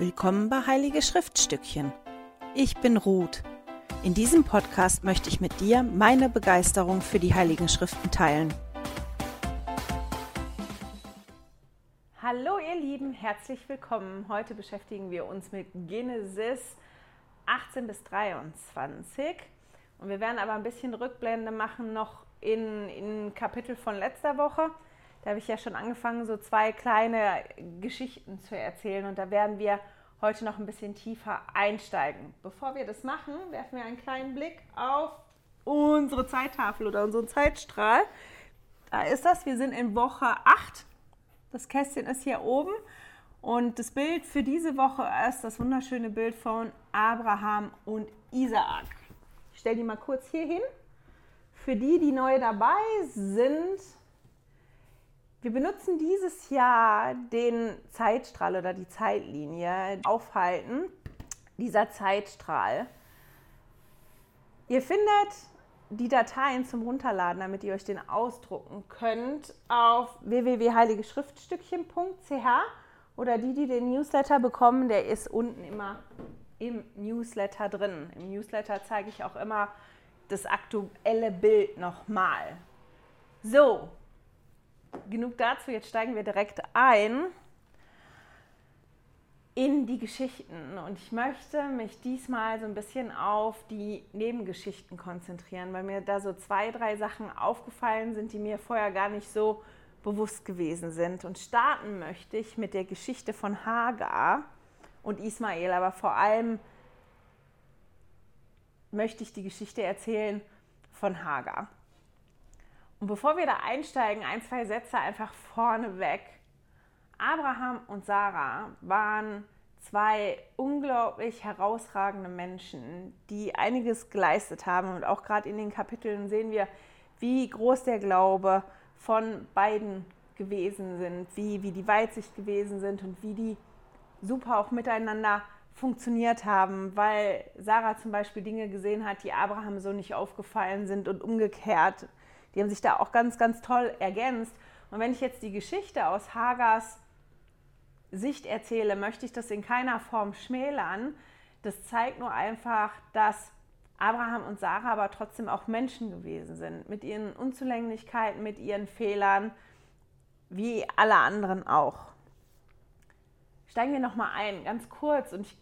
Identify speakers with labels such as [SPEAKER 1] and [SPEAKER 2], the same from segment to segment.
[SPEAKER 1] Willkommen bei Heilige Schriftstückchen. Ich bin Ruth. In diesem Podcast möchte ich mit dir meine Begeisterung für die Heiligen Schriften teilen.
[SPEAKER 2] Hallo ihr Lieben, herzlich willkommen. Heute beschäftigen wir uns mit Genesis 18 bis 23 und wir werden aber ein bisschen Rückblende machen noch in, in Kapitel von letzter Woche. Da habe ich ja schon angefangen, so zwei kleine Geschichten zu erzählen und da werden wir heute noch ein bisschen tiefer einsteigen. Bevor wir das machen, werfen wir einen kleinen Blick auf unsere Zeittafel oder unseren Zeitstrahl. Da ist das, wir sind in Woche 8. Das Kästchen ist hier oben und das Bild für diese Woche ist das wunderschöne Bild von Abraham und Isaak. Ich stelle die mal kurz hier hin. Für die, die neu dabei sind, wir benutzen dieses Jahr den Zeitstrahl oder die Zeitlinie aufhalten, dieser Zeitstrahl. Ihr findet die Dateien zum Runterladen, damit ihr euch den ausdrucken könnt, auf www.heiligeschriftstückchen.ch oder die, die den Newsletter bekommen, der ist unten immer im Newsletter drin. Im Newsletter zeige ich auch immer das aktuelle Bild nochmal. So, genug dazu, jetzt steigen wir direkt ein in die Geschichten. Und ich möchte mich diesmal so ein bisschen auf die Nebengeschichten konzentrieren, weil mir da so zwei, drei Sachen aufgefallen sind, die mir vorher gar nicht so bewusst gewesen sind. Und starten möchte ich mit der Geschichte von Hagar und Ismael, aber vor allem möchte ich die Geschichte erzählen von Hagar. Und bevor wir da einsteigen, ein, zwei Sätze einfach vorneweg. Abraham und Sarah waren zwei unglaublich herausragende Menschen, die einiges geleistet haben. Und auch gerade in den Kapiteln sehen wir, wie groß der Glaube von beiden gewesen sind, wie, wie die Weitsicht gewesen sind und wie die super auch miteinander funktioniert haben, weil Sarah zum Beispiel Dinge gesehen hat, die Abraham so nicht aufgefallen sind und umgekehrt. Die haben sich da auch ganz, ganz toll ergänzt. Und wenn ich jetzt die Geschichte aus Hagars Sicht erzähle, möchte ich das in keiner Form schmälern. Das zeigt nur einfach, dass Abraham und Sarah aber trotzdem auch Menschen gewesen sind, mit ihren Unzulänglichkeiten, mit ihren Fehlern, wie alle anderen auch. Steigen wir nochmal ein, ganz kurz, und ich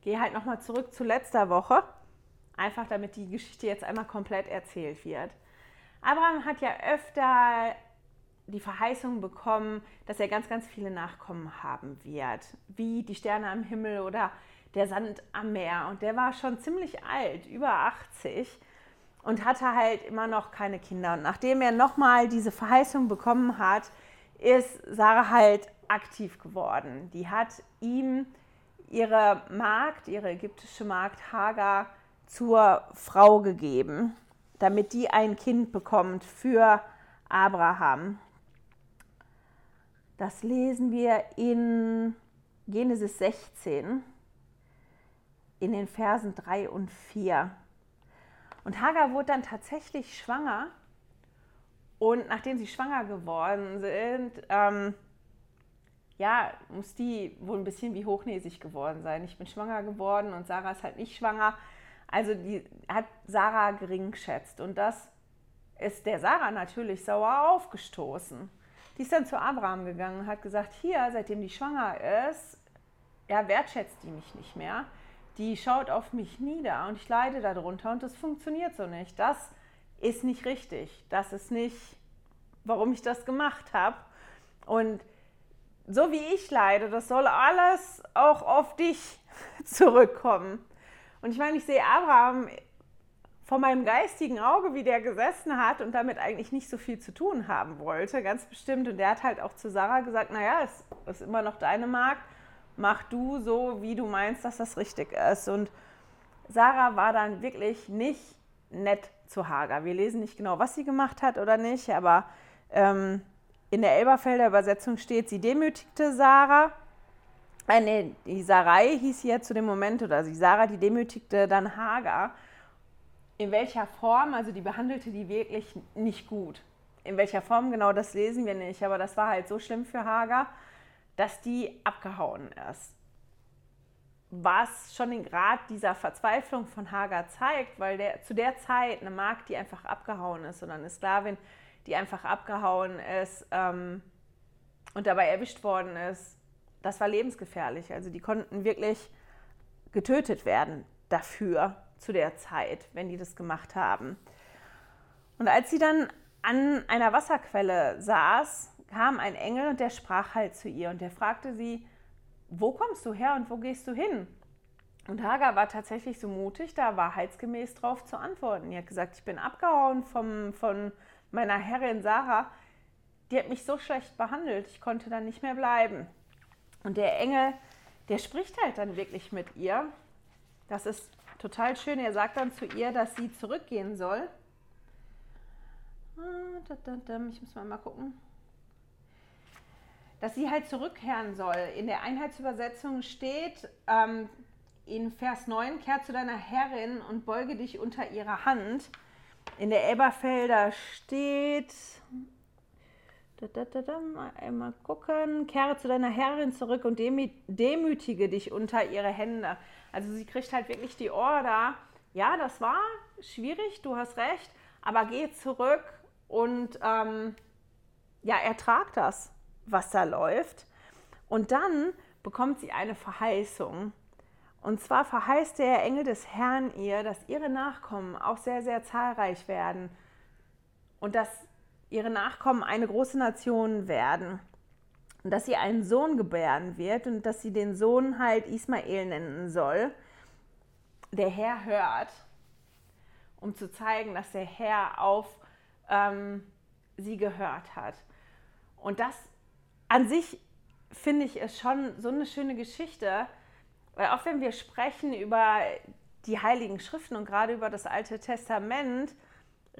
[SPEAKER 2] gehe halt nochmal zurück zu letzter Woche, einfach damit die Geschichte jetzt einmal komplett erzählt wird. Abraham hat ja öfter die Verheißung bekommen, dass er ganz, ganz viele Nachkommen haben wird, wie die Sterne am Himmel oder der Sand am Meer. Und der war schon ziemlich alt, über 80 und hatte halt immer noch keine Kinder. Und nachdem er nochmal diese Verheißung bekommen hat, ist Sarah halt aktiv geworden. Die hat ihm ihre Magd, ihre ägyptische Magd Hagar, zur Frau gegeben damit die ein Kind bekommt für Abraham. Das lesen wir in Genesis 16 in den Versen 3 und 4. Und Hagar wurde dann tatsächlich schwanger. Und nachdem sie schwanger geworden sind, ähm, ja, muss die wohl ein bisschen wie hochnäsig geworden sein. Ich bin schwanger geworden und Sarah ist halt nicht schwanger. Also die hat Sarah gering geschätzt und das ist der Sarah natürlich sauer aufgestoßen. Die ist dann zu Abraham gegangen und hat gesagt, hier, seitdem die schwanger ist, ja, wertschätzt die mich nicht mehr. Die schaut auf mich nieder und ich leide darunter und das funktioniert so nicht. Das ist nicht richtig. Das ist nicht, warum ich das gemacht habe. Und so wie ich leide, das soll alles auch auf dich zurückkommen. Und ich meine, ich sehe Abraham vor meinem geistigen Auge, wie der gesessen hat und damit eigentlich nicht so viel zu tun haben wollte, ganz bestimmt. Und der hat halt auch zu Sarah gesagt, naja, es ist immer noch deine Magd, mach du so, wie du meinst, dass das richtig ist. Und Sarah war dann wirklich nicht nett zu Hagar. Wir lesen nicht genau, was sie gemacht hat oder nicht, aber ähm, in der Elberfelder Übersetzung steht, sie demütigte Sarah äh, nee, die Sarai hieß hier zu dem Moment, oder die Sarah, die demütigte dann Hagar. In welcher Form, also die behandelte die wirklich nicht gut. In welcher Form genau, das lesen wir nicht, aber das war halt so schlimm für Hagar, dass die abgehauen ist. was schon den Grad dieser Verzweiflung von Hagar zeigt, weil der, zu der Zeit eine Magd, die einfach abgehauen ist oder eine Sklavin, die einfach abgehauen ist ähm, und dabei erwischt worden ist, das war lebensgefährlich. Also die konnten wirklich getötet werden dafür zu der Zeit, wenn die das gemacht haben. Und als sie dann an einer Wasserquelle saß, kam ein Engel und der sprach halt zu ihr und der fragte sie, wo kommst du her und wo gehst du hin? Und Hagar war tatsächlich so mutig, da wahrheitsgemäß drauf zu antworten. Die hat gesagt, ich bin abgehauen vom, von meiner Herrin Sarah. Die hat mich so schlecht behandelt, ich konnte dann nicht mehr bleiben. Und der Engel, der spricht halt dann wirklich mit ihr. Das ist total schön. Er sagt dann zu ihr, dass sie zurückgehen soll. Ah, ich muss mal, mal gucken dass sie halt zurückkehren soll. In der Einheitsübersetzung steht ähm, in Vers 9, kehr zu deiner Herrin und beuge dich unter ihrer Hand. In der Elberfelder steht, da, da, da, da, mal gucken, kehre zu deiner Herrin zurück und demütige dich unter ihre Hände. Also sie kriegt halt wirklich die Order, ja, das war schwierig, du hast recht, aber geh zurück und ähm, ja, ertrag das was da läuft. Und dann bekommt sie eine Verheißung. Und zwar verheißt der Engel des Herrn ihr, dass ihre Nachkommen auch sehr, sehr zahlreich werden und dass ihre Nachkommen eine große Nation werden. Und dass sie einen Sohn gebären wird und dass sie den Sohn halt Ismael nennen soll. Der Herr hört, um zu zeigen, dass der Herr auf ähm, sie gehört hat. Und das an sich finde ich es schon so eine schöne Geschichte, weil auch wenn wir sprechen über die Heiligen Schriften und gerade über das Alte Testament,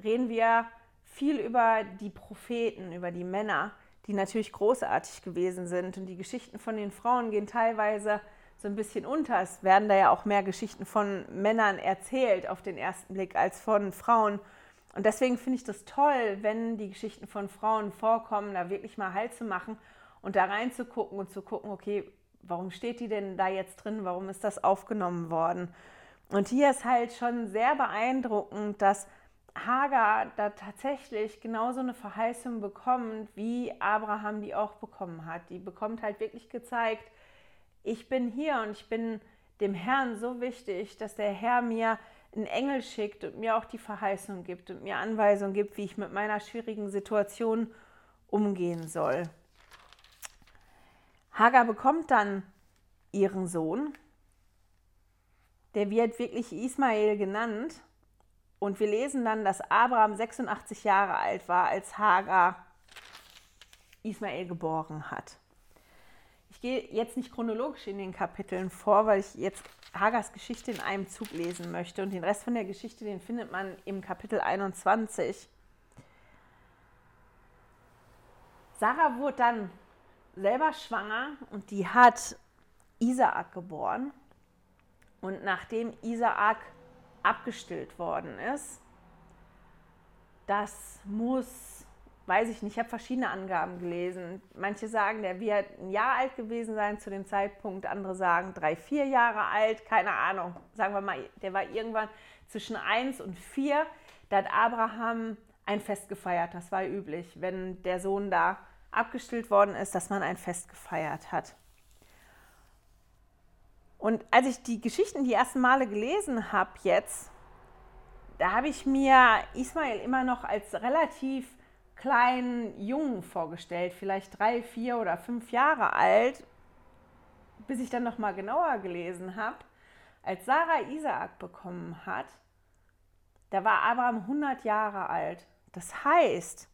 [SPEAKER 2] reden wir viel über die Propheten, über die Männer, die natürlich großartig gewesen sind. Und die Geschichten von den Frauen gehen teilweise so ein bisschen unter. Es werden da ja auch mehr Geschichten von Männern erzählt auf den ersten Blick als von Frauen. Und deswegen finde ich das toll, wenn die Geschichten von Frauen vorkommen, da wirklich mal Halt zu machen und da reinzugucken und zu gucken, okay, warum steht die denn da jetzt drin? Warum ist das aufgenommen worden? Und hier ist halt schon sehr beeindruckend, dass Hagar da tatsächlich genauso eine Verheißung bekommt, wie Abraham die auch bekommen hat. Die bekommt halt wirklich gezeigt, ich bin hier und ich bin dem Herrn so wichtig, dass der Herr mir einen Engel schickt und mir auch die Verheißung gibt und mir Anweisungen gibt, wie ich mit meiner schwierigen Situation umgehen soll. Hagar bekommt dann ihren Sohn. Der wird wirklich Ismael genannt. Und wir lesen dann, dass Abraham 86 Jahre alt war, als Hagar Ismael geboren hat. Ich gehe jetzt nicht chronologisch in den Kapiteln vor, weil ich jetzt Hagars Geschichte in einem Zug lesen möchte. Und den Rest von der Geschichte, den findet man im Kapitel 21. Sarah wurde dann selber schwanger und die hat Isaak geboren. Und nachdem Isaak abgestillt worden ist, das muss, weiß ich nicht, ich habe verschiedene Angaben gelesen. Manche sagen, der wird ein Jahr alt gewesen sein zu dem Zeitpunkt, andere sagen drei, vier Jahre alt, keine Ahnung. Sagen wir mal, der war irgendwann zwischen eins und vier. Da hat Abraham ein Fest gefeiert, das war üblich, wenn der Sohn da abgestillt worden ist, dass man ein Fest gefeiert hat. Und als ich die Geschichten die ersten Male gelesen habe jetzt, da habe ich mir Ismail immer noch als relativ kleinen Jungen vorgestellt, vielleicht drei, vier oder fünf Jahre alt, bis ich dann noch mal genauer gelesen habe. Als Sarah Isaak bekommen hat, da war Abraham 100 Jahre alt. Das heißt,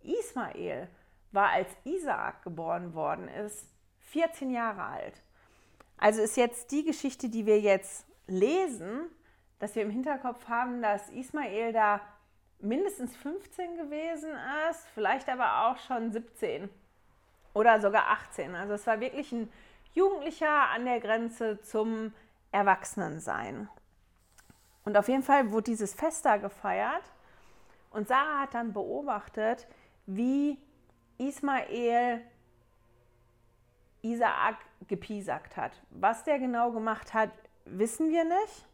[SPEAKER 2] Ismael war, als Isaak geboren worden ist, 14 Jahre alt. Also ist jetzt die Geschichte, die wir jetzt lesen, dass wir im Hinterkopf haben, dass Ismael da mindestens 15 gewesen ist, vielleicht aber auch schon 17 oder sogar 18. Also es war wirklich ein Jugendlicher an der Grenze zum Erwachsenensein. Und auf jeden Fall wurde dieses Fest da gefeiert und Sarah hat dann beobachtet, wie Ismael Isaak gepiesackt hat. Was der genau gemacht hat, wissen wir nicht.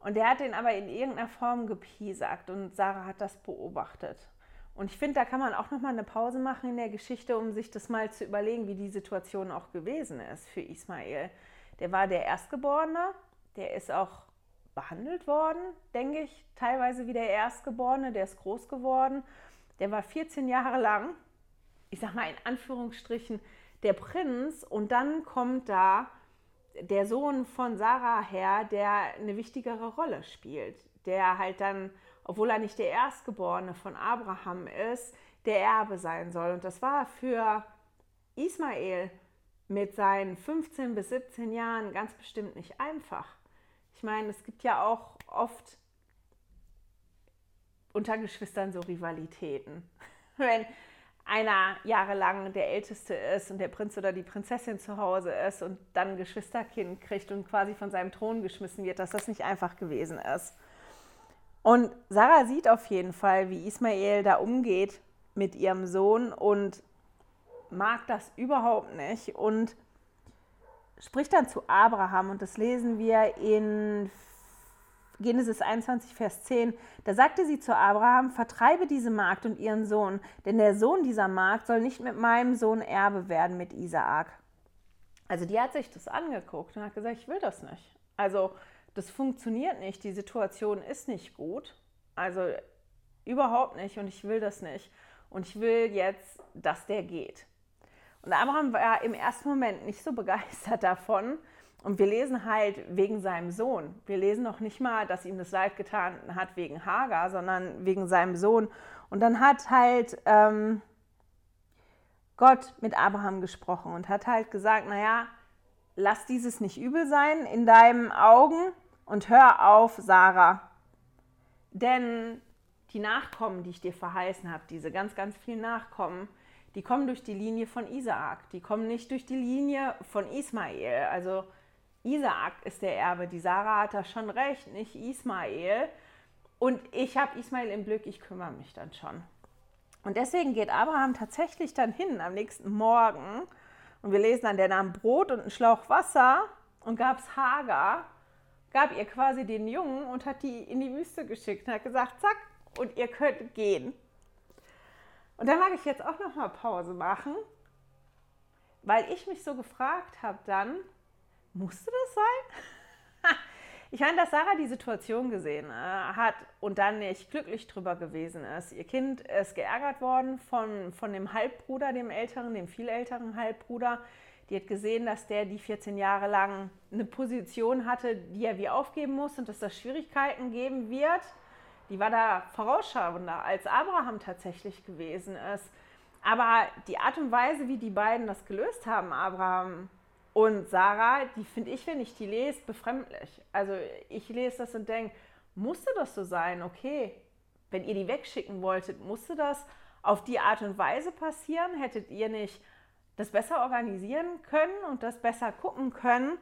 [SPEAKER 2] Und der hat den aber in irgendeiner Form gepiesackt und Sarah hat das beobachtet. Und ich finde, da kann man auch noch mal eine Pause machen in der Geschichte, um sich das mal zu überlegen, wie die Situation auch gewesen ist für Ismael. Der war der Erstgeborene, der ist auch behandelt worden, denke ich, teilweise wie der Erstgeborene, der ist groß geworden. Der war 14 Jahre lang, ich sag mal in Anführungsstrichen, der Prinz und dann kommt da der Sohn von Sarah her, der eine wichtigere Rolle spielt, der halt dann, obwohl er nicht der Erstgeborene von Abraham ist, der Erbe sein soll. Und das war für Ismael mit seinen 15 bis 17 Jahren ganz bestimmt nicht einfach. Ich meine, es gibt ja auch oft unter Geschwistern so Rivalitäten. Wenn einer jahrelang der Älteste ist und der Prinz oder die Prinzessin zu Hause ist und dann ein Geschwisterkind kriegt und quasi von seinem Thron geschmissen wird, dass das nicht einfach gewesen ist. Und Sarah sieht auf jeden Fall, wie Ismael da umgeht mit ihrem Sohn und mag das überhaupt nicht und spricht dann zu Abraham und das lesen wir in Genesis 21, Vers 10, da sagte sie zu Abraham, vertreibe diese Magd und ihren Sohn, denn der Sohn dieser Magd soll nicht mit meinem Sohn Erbe werden, mit Isaak. Also die hat sich das angeguckt und hat gesagt, ich will das nicht. Also das funktioniert nicht, die Situation ist nicht gut. Also überhaupt nicht und ich will das nicht. Und ich will jetzt, dass der geht. Und Abraham war im ersten Moment nicht so begeistert davon, und wir lesen halt wegen seinem Sohn. Wir lesen noch nicht mal, dass ihm das leid getan hat wegen Hagar, sondern wegen seinem Sohn. Und dann hat halt ähm, Gott mit Abraham gesprochen und hat halt gesagt, naja, lass dieses nicht übel sein in deinen Augen und hör auf, Sarah. Denn die Nachkommen, die ich dir verheißen habe, diese ganz, ganz vielen Nachkommen, die kommen durch die Linie von Isaak. Die kommen nicht durch die Linie von Ismael. Also Isaak ist der Erbe. Die Sarah hat da schon recht, nicht Ismael. Und ich habe Ismael im Glück, ich kümmere mich dann schon. Und deswegen geht Abraham tatsächlich dann hin am nächsten Morgen. Und wir lesen dann, der nahm Brot und einen Schlauch Wasser und gab es Hagar, gab ihr quasi den Jungen und hat die in die Wüste geschickt und hat gesagt, zack, und ihr könnt gehen. Und da mag ich jetzt auch noch mal Pause machen, weil ich mich so gefragt habe dann, musste das sein? Ich meine, dass Sarah die Situation gesehen äh, hat und dann nicht glücklich drüber gewesen ist. Ihr Kind ist geärgert worden von, von dem Halbbruder, dem älteren, dem viel älteren Halbbruder. Die hat gesehen, dass der die 14 Jahre lang eine Position hatte, die er wie aufgeben muss und dass das Schwierigkeiten geben wird. Die war da vorausschauender, als Abraham tatsächlich gewesen ist. Aber die Art und Weise, wie die beiden das gelöst haben, Abraham und Sarah, die finde ich, wenn ich die lese, befremdlich. Also ich lese das und denke, musste das so sein? Okay, wenn ihr die wegschicken wolltet, musste das auf die Art und Weise passieren? Hättet ihr nicht das besser organisieren können und das besser gucken können?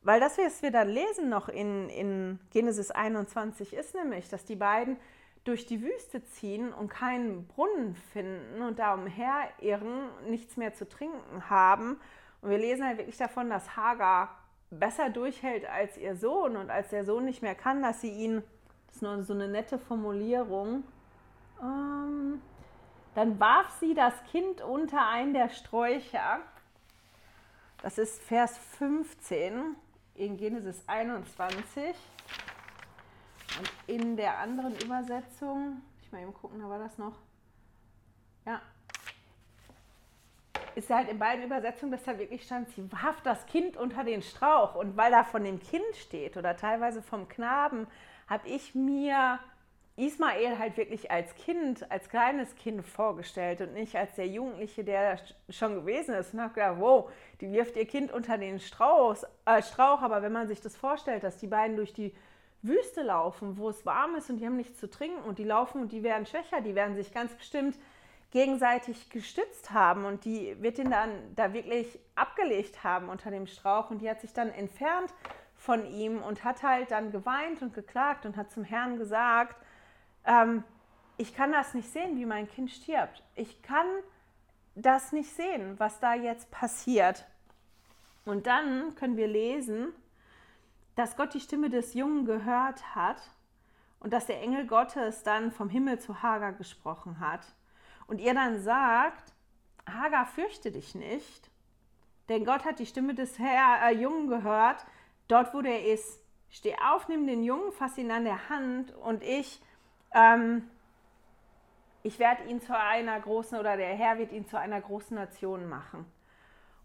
[SPEAKER 2] Weil das, was wir dann lesen noch in, in Genesis 21, ist nämlich, dass die beiden durch die Wüste ziehen und keinen Brunnen finden und da umherirren, nichts mehr zu trinken haben und wir lesen halt wirklich davon, dass Hagar besser durchhält als ihr Sohn und als der Sohn nicht mehr kann, dass sie ihn, das ist nur so eine nette Formulierung, ähm, dann warf sie das Kind unter einen der Sträucher. Das ist Vers 15 in Genesis 21. Und in der anderen Übersetzung, ich mal eben gucken, da war das noch. Ja, ist halt in beiden Übersetzungen, dass da wirklich stand, sie warf das Kind unter den Strauch. Und weil da von dem Kind steht oder teilweise vom Knaben, habe ich mir Ismael halt wirklich als Kind, als kleines Kind vorgestellt und nicht als der Jugendliche, der schon gewesen ist. Und habe gedacht, wow, die wirft ihr Kind unter den Strauch, äh, Strauch. Aber wenn man sich das vorstellt, dass die beiden durch die Wüste laufen, wo es warm ist und die haben nichts zu trinken und die laufen und die werden schwächer, die werden sich ganz bestimmt gegenseitig gestützt haben und die wird ihn dann da wirklich abgelegt haben unter dem Strauch und die hat sich dann entfernt von ihm und hat halt dann geweint und geklagt und hat zum Herrn gesagt, ähm, ich kann das nicht sehen, wie mein Kind stirbt. Ich kann das nicht sehen, was da jetzt passiert. Und dann können wir lesen, dass Gott die Stimme des Jungen gehört hat und dass der Engel Gottes dann vom Himmel zu Hagar gesprochen hat. Und ihr dann sagt, Hagar, fürchte dich nicht, denn Gott hat die Stimme des Herr, äh, Jungen gehört, dort wo der ist. Steh auf, nimm den Jungen, fass ihn an der Hand und ich, ähm, ich werde ihn zu einer großen, oder der Herr wird ihn zu einer großen Nation machen.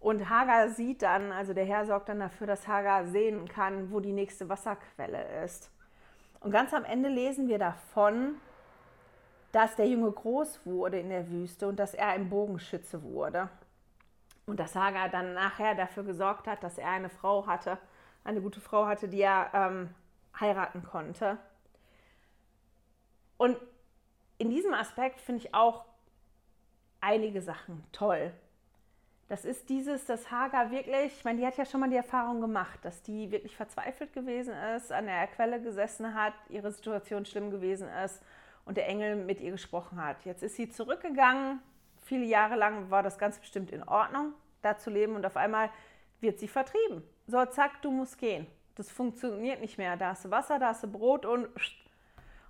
[SPEAKER 2] Und Hagar sieht dann, also der Herr sorgt dann dafür, dass Hagar sehen kann, wo die nächste Wasserquelle ist. Und ganz am Ende lesen wir davon, dass der Junge groß wurde in der Wüste und dass er ein Bogenschütze wurde. Und dass Hagar dann nachher dafür gesorgt hat, dass er eine Frau hatte, eine gute Frau hatte, die er ähm, heiraten konnte. Und in diesem Aspekt finde ich auch einige Sachen toll. Das ist dieses, dass Hagar wirklich, ich meine, die hat ja schon mal die Erfahrung gemacht, dass die wirklich verzweifelt gewesen ist, an der Quelle gesessen hat, ihre Situation schlimm gewesen ist und der Engel mit ihr gesprochen hat. Jetzt ist sie zurückgegangen. Viele Jahre lang war das ganz bestimmt in Ordnung, da zu leben und auf einmal wird sie vertrieben. So, zack, du musst gehen. Das funktioniert nicht mehr. Da hast du Wasser, da hast du Brot und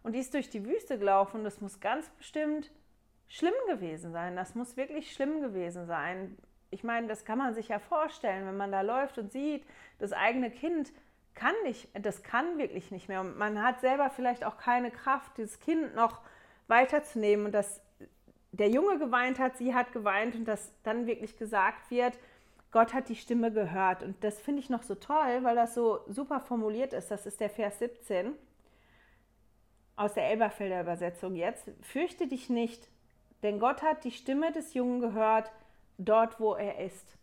[SPEAKER 2] und die ist durch die Wüste gelaufen das muss ganz bestimmt schlimm gewesen sein. Das muss wirklich schlimm gewesen sein ich meine, das kann man sich ja vorstellen, wenn man da läuft und sieht, das eigene Kind kann nicht, das kann wirklich nicht mehr. Und man hat selber vielleicht auch keine Kraft, dieses Kind noch weiterzunehmen. Und dass der Junge geweint hat, sie hat geweint und dass dann wirklich gesagt wird, Gott hat die Stimme gehört. Und das finde ich noch so toll, weil das so super formuliert ist. Das ist der Vers 17 aus der Elberfelder Übersetzung jetzt. Fürchte dich nicht, denn Gott hat die Stimme des Jungen gehört dort, wo er ist.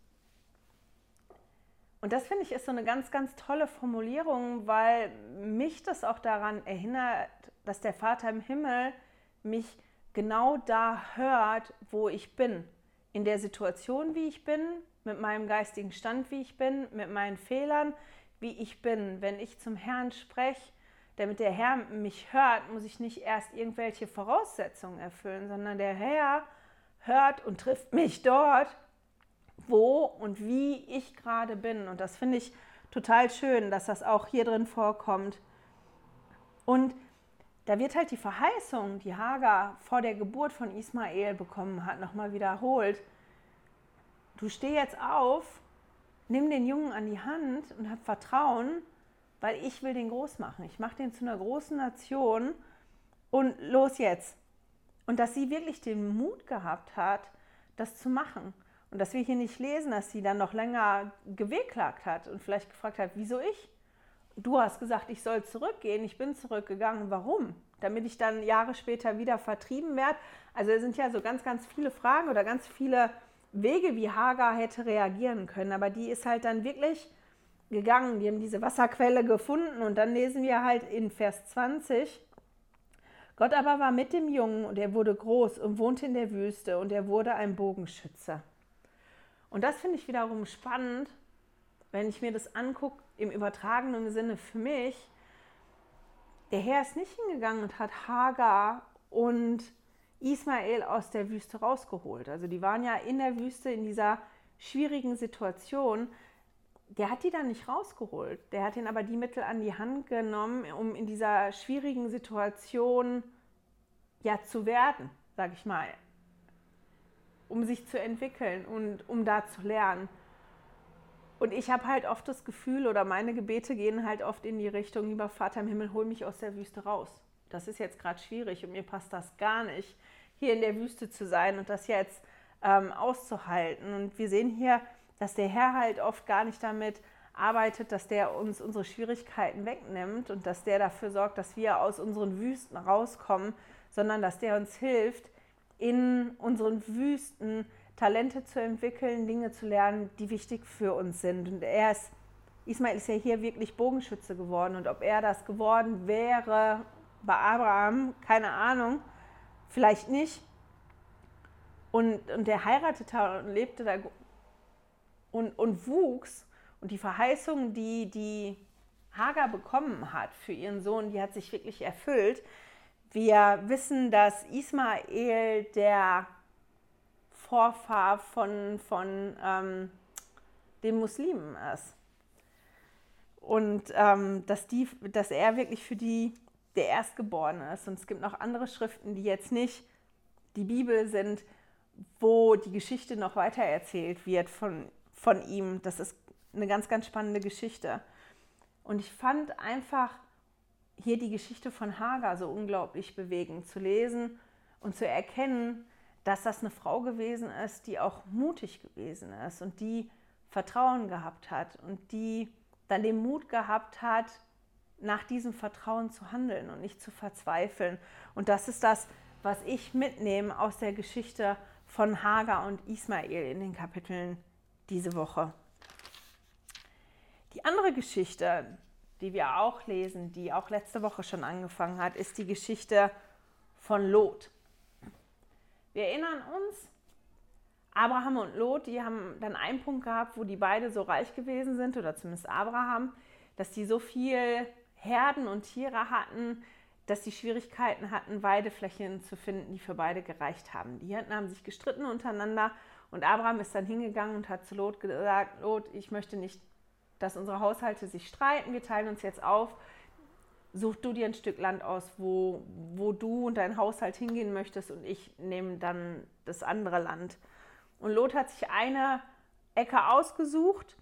[SPEAKER 2] Und das finde ich ist so eine ganz, ganz tolle Formulierung, weil mich das auch daran erinnert, dass der Vater im Himmel mich genau da hört, wo ich bin. In der Situation, wie ich bin, mit meinem geistigen Stand, wie ich bin, mit meinen Fehlern, wie ich bin. Wenn ich zum Herrn spreche, damit der Herr mich hört, muss ich nicht erst irgendwelche Voraussetzungen erfüllen, sondern der Herr hört und trifft mich dort, wo und wie ich gerade bin. Und das finde ich total schön, dass das auch hier drin vorkommt. Und da wird halt die Verheißung, die Hagar vor der Geburt von Ismael bekommen hat, nochmal wiederholt. Du steh jetzt auf, nimm den Jungen an die Hand und hab Vertrauen, weil ich will den groß machen. Ich mache den zu einer großen Nation und los jetzt. Und dass sie wirklich den Mut gehabt hat, das zu machen. Und dass wir hier nicht lesen, dass sie dann noch länger gewehklagt hat und vielleicht gefragt hat, wieso ich? Du hast gesagt, ich soll zurückgehen. Ich bin zurückgegangen. Warum? Damit ich dann Jahre später wieder vertrieben werde. Also es sind ja so ganz, ganz viele Fragen oder ganz viele Wege, wie Hagar hätte reagieren können. Aber die ist halt dann wirklich gegangen. Die haben diese Wasserquelle gefunden. Und dann lesen wir halt in Vers 20, Gott aber war mit dem Jungen und er wurde groß und wohnte in der Wüste und er wurde ein Bogenschütze. Und das finde ich wiederum spannend, wenn ich mir das angucke im übertragenen Sinne für mich. Der Herr ist nicht hingegangen und hat Hagar und Ismael aus der Wüste rausgeholt. Also die waren ja in der Wüste in dieser schwierigen Situation. Der hat die dann nicht rausgeholt. Der hat ihnen aber die Mittel an die Hand genommen, um in dieser schwierigen Situation ja zu werden, sage ich mal, um sich zu entwickeln und um da zu lernen. Und ich habe halt oft das Gefühl, oder meine Gebete gehen halt oft in die Richtung, lieber Vater im Himmel, hol mich aus der Wüste raus. Das ist jetzt gerade schwierig und mir passt das gar nicht, hier in der Wüste zu sein und das jetzt ähm, auszuhalten. Und wir sehen hier, dass der Herr halt oft gar nicht damit arbeitet, dass der uns unsere Schwierigkeiten wegnimmt und dass der dafür sorgt, dass wir aus unseren Wüsten rauskommen, sondern dass der uns hilft, in unseren Wüsten Talente zu entwickeln, Dinge zu lernen, die wichtig für uns sind. Und er ist, Ismail ist ja hier wirklich Bogenschütze geworden. Und ob er das geworden wäre bei Abraham, keine Ahnung, vielleicht nicht. Und, und der heiratete und lebte da und, und wuchs. Und die Verheißung, die, die Hagar bekommen hat für ihren Sohn, die hat sich wirklich erfüllt. Wir wissen, dass Ismael der Vorfahr von, von ähm, den Muslimen ist. Und ähm, dass, die, dass er wirklich für die der Erstgeborene ist. Und es gibt noch andere Schriften, die jetzt nicht die Bibel sind, wo die Geschichte noch weiter erzählt wird von, von ihm. Das ist eine ganz, ganz spannende Geschichte. Und ich fand einfach hier die Geschichte von Hagar so unglaublich bewegend zu lesen und zu erkennen, dass das eine Frau gewesen ist, die auch mutig gewesen ist und die Vertrauen gehabt hat und die dann den Mut gehabt hat, nach diesem Vertrauen zu handeln und nicht zu verzweifeln. Und das ist das, was ich mitnehme aus der Geschichte von Hagar und Ismael in den Kapiteln diese Woche. Die andere Geschichte, die wir auch lesen, die auch letzte Woche schon angefangen hat, ist die Geschichte von Lot. Wir erinnern uns, Abraham und Lot, die haben dann einen Punkt gehabt, wo die beide so reich gewesen sind, oder zumindest Abraham, dass die so viel Herden und Tiere hatten, dass die Schwierigkeiten hatten, Weideflächen zu finden, die für beide gereicht haben. Die Hirten haben sich gestritten untereinander und Abraham ist dann hingegangen und hat zu Lot gesagt, Lot, ich möchte nicht, dass unsere Haushalte sich streiten, wir teilen uns jetzt auf, such du dir ein Stück Land aus, wo, wo du und dein Haushalt hingehen möchtest und ich nehme dann das andere Land. Und Lot hat sich eine Ecke ausgesucht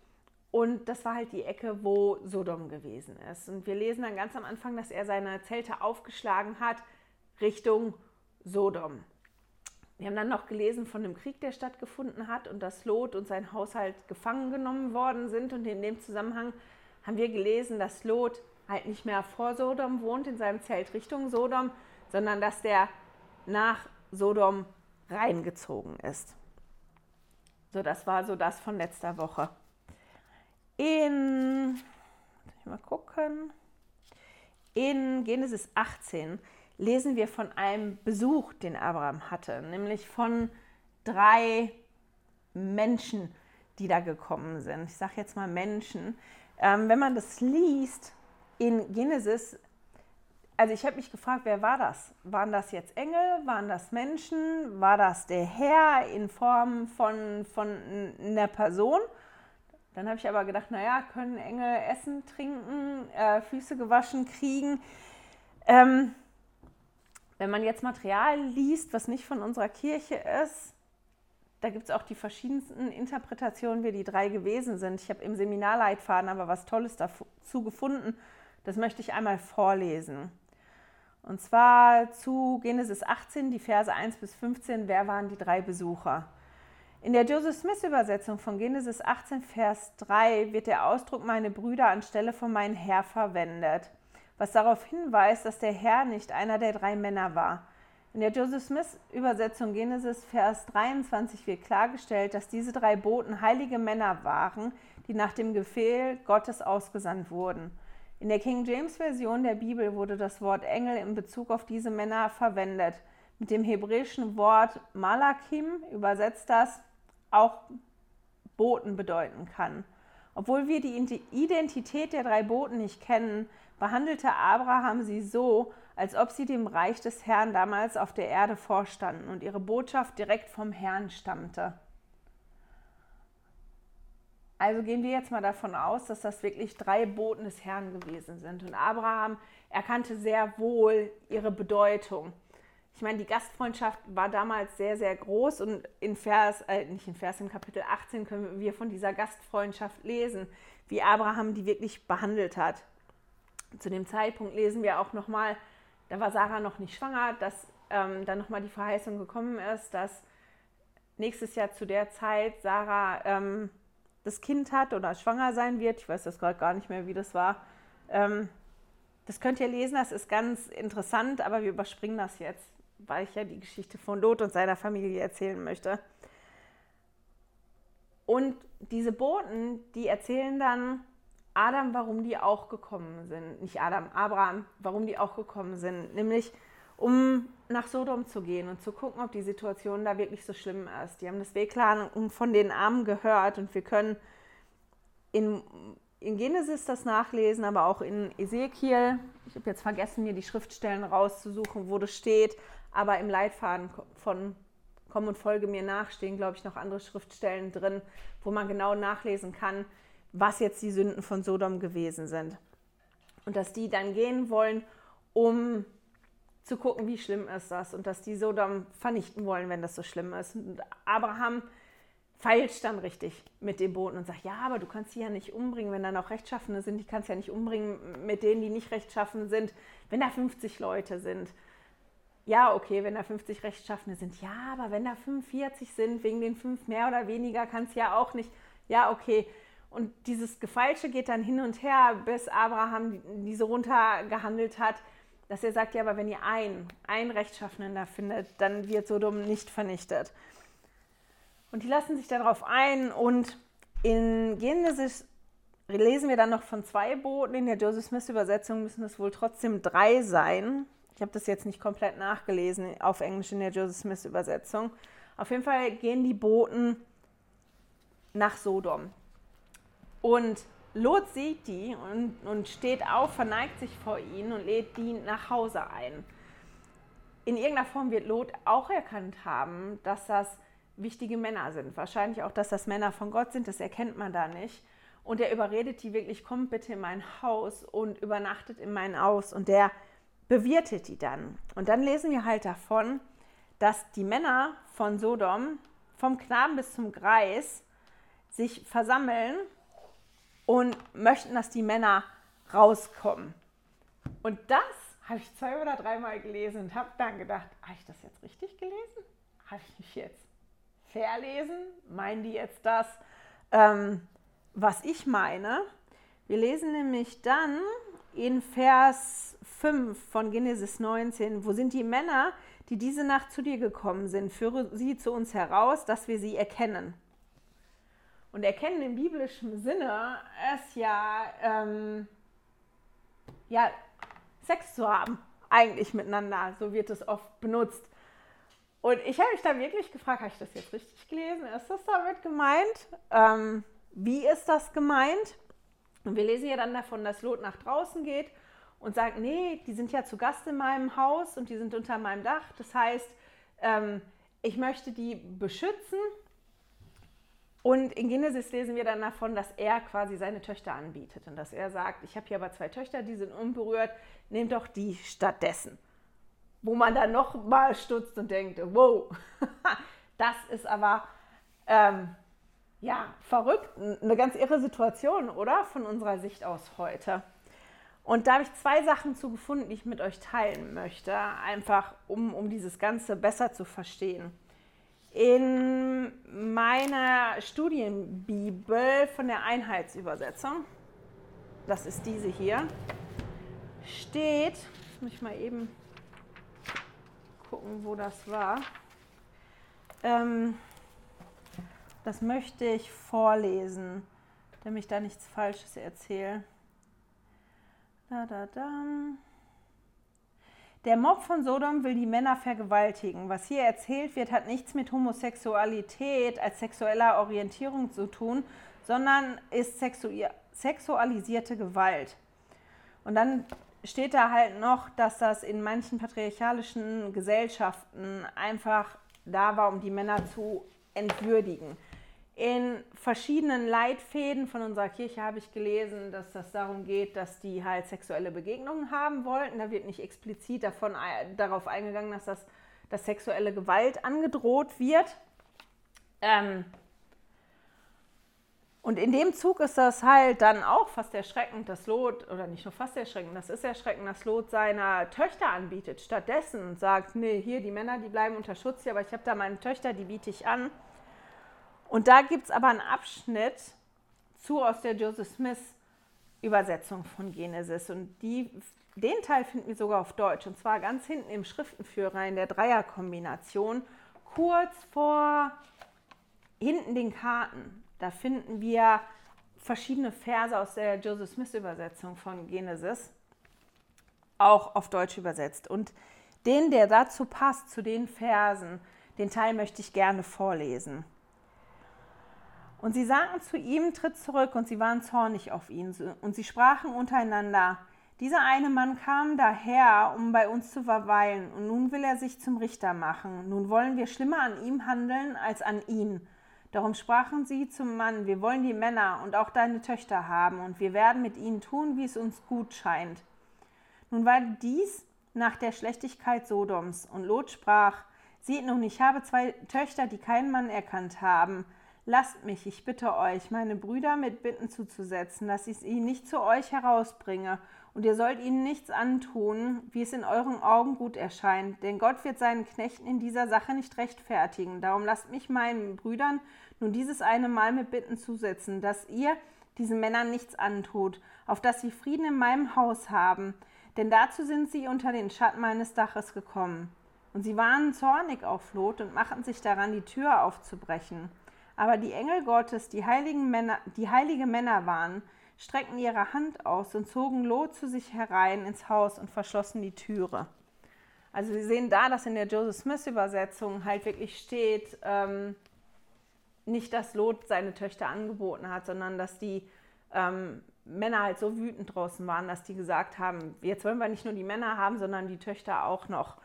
[SPEAKER 2] und das war halt die Ecke, wo Sodom gewesen ist. Und wir lesen dann ganz am Anfang, dass er seine Zelte aufgeschlagen hat Richtung Sodom. Wir haben dann noch gelesen von dem Krieg, der stattgefunden hat und dass Lot und sein Haushalt gefangen genommen worden sind. Und in dem Zusammenhang haben wir gelesen, dass Lot halt nicht mehr vor Sodom wohnt in seinem Zelt Richtung Sodom, sondern dass der nach Sodom reingezogen ist. So, das war so das von letzter Woche. In, mal gucken, in Genesis 18 lesen wir von einem Besuch, den Abraham hatte, nämlich von drei Menschen, die da gekommen sind. Ich sage jetzt mal Menschen. Ähm, wenn man das liest in Genesis, also ich habe mich gefragt, wer war das? Waren das jetzt Engel? Waren das Menschen? War das der Herr in Form von, von einer Person? Dann habe ich aber gedacht, naja, können Engel essen, trinken, äh, Füße gewaschen kriegen. Ähm, wenn man jetzt Material liest, was nicht von unserer Kirche ist, da gibt es auch die verschiedensten Interpretationen, wie die drei gewesen sind. Ich habe im Seminarleitfaden aber was Tolles dazu gefunden. Das möchte ich einmal vorlesen. Und zwar zu Genesis 18, die Verse 1 bis 15. Wer waren die drei Besucher? In der Joseph Smith Übersetzung von Genesis 18, Vers 3 wird der Ausdruck meine Brüder anstelle von mein Herr verwendet, was darauf hinweist, dass der Herr nicht einer der drei Männer war. In der Joseph Smith Übersetzung Genesis Vers 23 wird klargestellt, dass diese drei Boten heilige Männer waren, die nach dem Befehl Gottes ausgesandt wurden. In der King James Version der Bibel wurde das Wort Engel in Bezug auf diese Männer verwendet. Mit dem hebräischen Wort Malakim übersetzt das auch Boten bedeuten kann. Obwohl wir die Identität der drei Boten nicht kennen, behandelte Abraham sie so, als ob sie dem Reich des Herrn damals auf der Erde vorstanden und ihre Botschaft direkt vom Herrn stammte. Also gehen wir jetzt mal davon aus, dass das wirklich drei Boten des Herrn gewesen sind. Und Abraham erkannte sehr wohl ihre Bedeutung ich meine, die Gastfreundschaft war damals sehr, sehr groß und in Vers, äh, nicht in Vers, im Kapitel 18 können wir von dieser Gastfreundschaft lesen, wie Abraham die wirklich behandelt hat. Zu dem Zeitpunkt lesen wir auch nochmal, da war Sarah noch nicht schwanger, dass ähm, dann nochmal die Verheißung gekommen ist, dass nächstes Jahr zu der Zeit Sarah ähm, das Kind hat oder schwanger sein wird. Ich weiß das gerade gar nicht mehr, wie das war. Ähm, das könnt ihr lesen, das ist ganz interessant, aber wir überspringen das jetzt weil ich ja die Geschichte von Lot und seiner Familie erzählen möchte. Und diese Boten, die erzählen dann Adam, warum die auch gekommen sind. Nicht Adam, Abraham, warum die auch gekommen sind. Nämlich, um nach Sodom zu gehen und zu gucken, ob die Situation da wirklich so schlimm ist. Die haben das Wehklagen von den Armen gehört und wir können in, in Genesis das nachlesen, aber auch in Ezekiel. Ich habe jetzt vergessen, mir die Schriftstellen rauszusuchen, wo das steht aber im Leitfaden von Komm und folge mir nach, stehen, glaube ich, noch andere Schriftstellen drin, wo man genau nachlesen kann, was jetzt die Sünden von Sodom gewesen sind. Und dass die dann gehen wollen, um zu gucken, wie schlimm ist das und dass die Sodom vernichten wollen, wenn das so schlimm ist. Und Abraham feilscht dann richtig mit dem Boten und sagt, ja, aber du kannst sie ja nicht umbringen, wenn da noch Rechtschaffene sind, die kannst ja nicht umbringen mit denen, die nicht rechtschaffen sind, wenn da 50 Leute sind. Ja, okay, wenn da 50 Rechtschaffene sind. Ja, aber wenn da 45 sind, wegen den fünf mehr oder weniger, kannst du ja auch nicht. Ja, okay. Und dieses Gefeilsche geht dann hin und her, bis Abraham diese runtergehandelt hat, dass er sagt, ja, aber wenn ihr einen, einen Rechtschaffenen da findet, dann wird Sodom nicht vernichtet. Und die lassen sich darauf ein und in Genesis lesen wir dann noch von zwei Booten. In der Joseph Smith Übersetzung müssen es wohl trotzdem drei sein. Ich habe das jetzt nicht komplett nachgelesen auf Englisch in der Joseph Smith Übersetzung. Auf jeden Fall gehen die Booten nach Sodom. Und Lot sieht die und, und steht auf, verneigt sich vor ihnen und lädt die nach Hause ein. In irgendeiner Form wird Lot auch erkannt haben, dass das wichtige Männer sind. Wahrscheinlich auch, dass das Männer von Gott sind, das erkennt man da nicht. Und er überredet die wirklich, kommt bitte in mein Haus und übernachtet in mein Haus. Und der bewirtet die dann. Und dann lesen wir halt davon, dass die Männer von Sodom, vom Knaben bis zum Greis, sich versammeln und möchten, dass die Männer rauskommen. Und das habe ich zwei oder dreimal gelesen und habe dann gedacht, habe ich das jetzt richtig gelesen? Habe ich mich jetzt verlesen? Meinen die jetzt das, ähm, was ich meine? Wir lesen nämlich dann in Vers 5 von Genesis 19, wo sind die Männer, die diese Nacht zu dir gekommen sind? Führe sie zu uns heraus, dass wir sie erkennen. Und erkennen im biblischen Sinne ist ja, ähm, ja, Sex zu haben, eigentlich miteinander. So wird es oft benutzt. Und ich habe mich da wirklich gefragt, habe ich das jetzt richtig gelesen? Ist das damit gemeint? Ähm, wie ist das gemeint? Und wir lesen ja dann davon, dass Lot nach draußen geht und sagt, nee, die sind ja zu Gast in meinem Haus und die sind unter meinem Dach. Das heißt, ähm, ich möchte die beschützen und in Genesis lesen wir dann davon, dass er quasi seine Töchter anbietet und dass er sagt, ich habe hier aber zwei Töchter, die sind unberührt, nehmt doch die stattdessen. Wo man dann noch mal stutzt und denkt, wow, das ist aber ähm, ja verrückt, eine ganz irre Situation, oder? Von unserer Sicht aus heute. Und da habe ich zwei Sachen zu gefunden, die ich mit euch teilen möchte, einfach um, um dieses Ganze besser zu verstehen. In meiner Studienbibel von der Einheitsübersetzung, das ist diese hier, steht, jetzt muss ich mal eben gucken, wo das war. Ähm, das möchte ich vorlesen, damit ich da nichts Falsches erzähle. Da, da, da. Der Mob von Sodom will die Männer vergewaltigen. Was hier erzählt wird, hat nichts mit Homosexualität als sexueller Orientierung zu tun, sondern ist sexualisierte Gewalt. Und dann steht da halt noch, dass das in manchen patriarchalischen Gesellschaften einfach da war, um die Männer zu entwürdigen. In verschiedenen Leitfäden von unserer Kirche habe ich gelesen, dass das darum geht, dass die halt sexuelle Begegnungen haben wollten. Da wird nicht explizit davon, darauf eingegangen, dass das dass sexuelle Gewalt angedroht wird. Ähm und in dem Zug ist das halt dann auch fast erschreckend, dass Lot, oder nicht nur fast erschreckend, das ist erschreckend, dass Lot seiner Töchter anbietet. Stattdessen sagt, nee, hier die Männer, die bleiben unter Schutz, aber ich habe da meine Töchter, die biete ich an. Und da gibt es aber einen Abschnitt zu aus der Joseph Smith Übersetzung von Genesis. Und die, den Teil finden wir sogar auf Deutsch. Und zwar ganz hinten im Schriftenführer in der Dreierkombination, kurz vor hinten den Karten. Da finden wir verschiedene Verse aus der Joseph Smith Übersetzung von Genesis, auch auf Deutsch übersetzt. Und den, der dazu passt, zu den Versen, den Teil möchte ich gerne vorlesen. Und sie sagten zu ihm, tritt zurück, und sie waren zornig auf ihn. Und sie sprachen untereinander, Dieser eine Mann kam daher, um bei uns zu verweilen, und nun will er sich zum Richter machen. Nun wollen wir schlimmer an ihm handeln als an ihn. Darum sprachen sie zum Mann, wir wollen die Männer und auch deine Töchter haben, und wir werden mit ihnen tun, wie es uns gut scheint. Nun war dies nach der Schlechtigkeit Sodoms, und Lot sprach, Seht nun, ich habe zwei Töchter, die keinen Mann erkannt haben. Lasst mich, ich bitte euch, meine Brüder mit Bitten zuzusetzen, dass ich sie nicht zu euch herausbringe, und ihr sollt ihnen nichts antun, wie es in euren Augen gut erscheint, denn Gott wird seinen Knechten in dieser Sache nicht rechtfertigen. Darum lasst mich meinen Brüdern nun dieses eine Mal mit Bitten zusetzen, dass ihr diesen Männern nichts antut, auf dass sie Frieden in meinem Haus haben, denn dazu sind sie unter den Schatten meines Daches gekommen. Und sie waren zornig auf Lot und machten sich daran, die Tür aufzubrechen. Aber die Engel Gottes, die, heiligen Männer, die heilige Männer waren, streckten ihre Hand aus und zogen Lot zu sich herein ins Haus und verschlossen die Türe. Also wir sehen da, dass in der Joseph Smith Übersetzung halt wirklich steht, ähm, nicht, dass Lot seine Töchter angeboten hat, sondern dass die ähm, Männer halt so wütend draußen waren, dass die gesagt haben, jetzt wollen wir nicht nur die Männer haben, sondern die Töchter auch noch.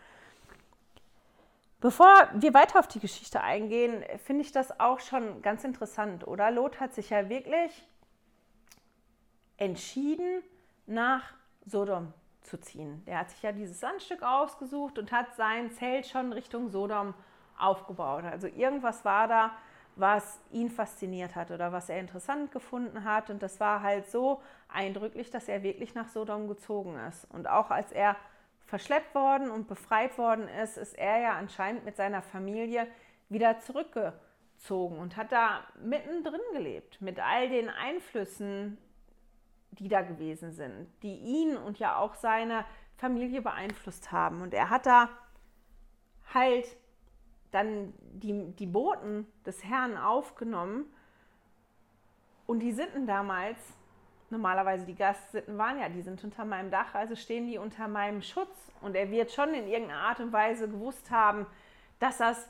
[SPEAKER 2] Bevor wir weiter auf die Geschichte eingehen, finde ich das auch schon ganz interessant, oder? Lot hat sich ja wirklich entschieden, nach Sodom zu ziehen. Der hat sich ja dieses Sandstück ausgesucht und hat sein Zelt schon Richtung Sodom aufgebaut. Also irgendwas war da, was ihn fasziniert hat oder was er interessant gefunden hat. Und das war halt so eindrücklich, dass er wirklich nach Sodom gezogen ist. Und auch als er verschleppt worden und befreit worden ist, ist er ja anscheinend mit seiner Familie wieder zurückgezogen und hat da mittendrin gelebt, mit all den Einflüssen, die da gewesen sind, die ihn und ja auch seine Familie beeinflusst haben. Und er hat da halt dann die, die Boten des Herrn aufgenommen. Und die Sitten damals, normalerweise die Gastsitten waren ja, die sind unter meinem Dach, also stehen die unter meinem Schutz. Und er wird schon in irgendeiner Art und Weise gewusst haben, dass das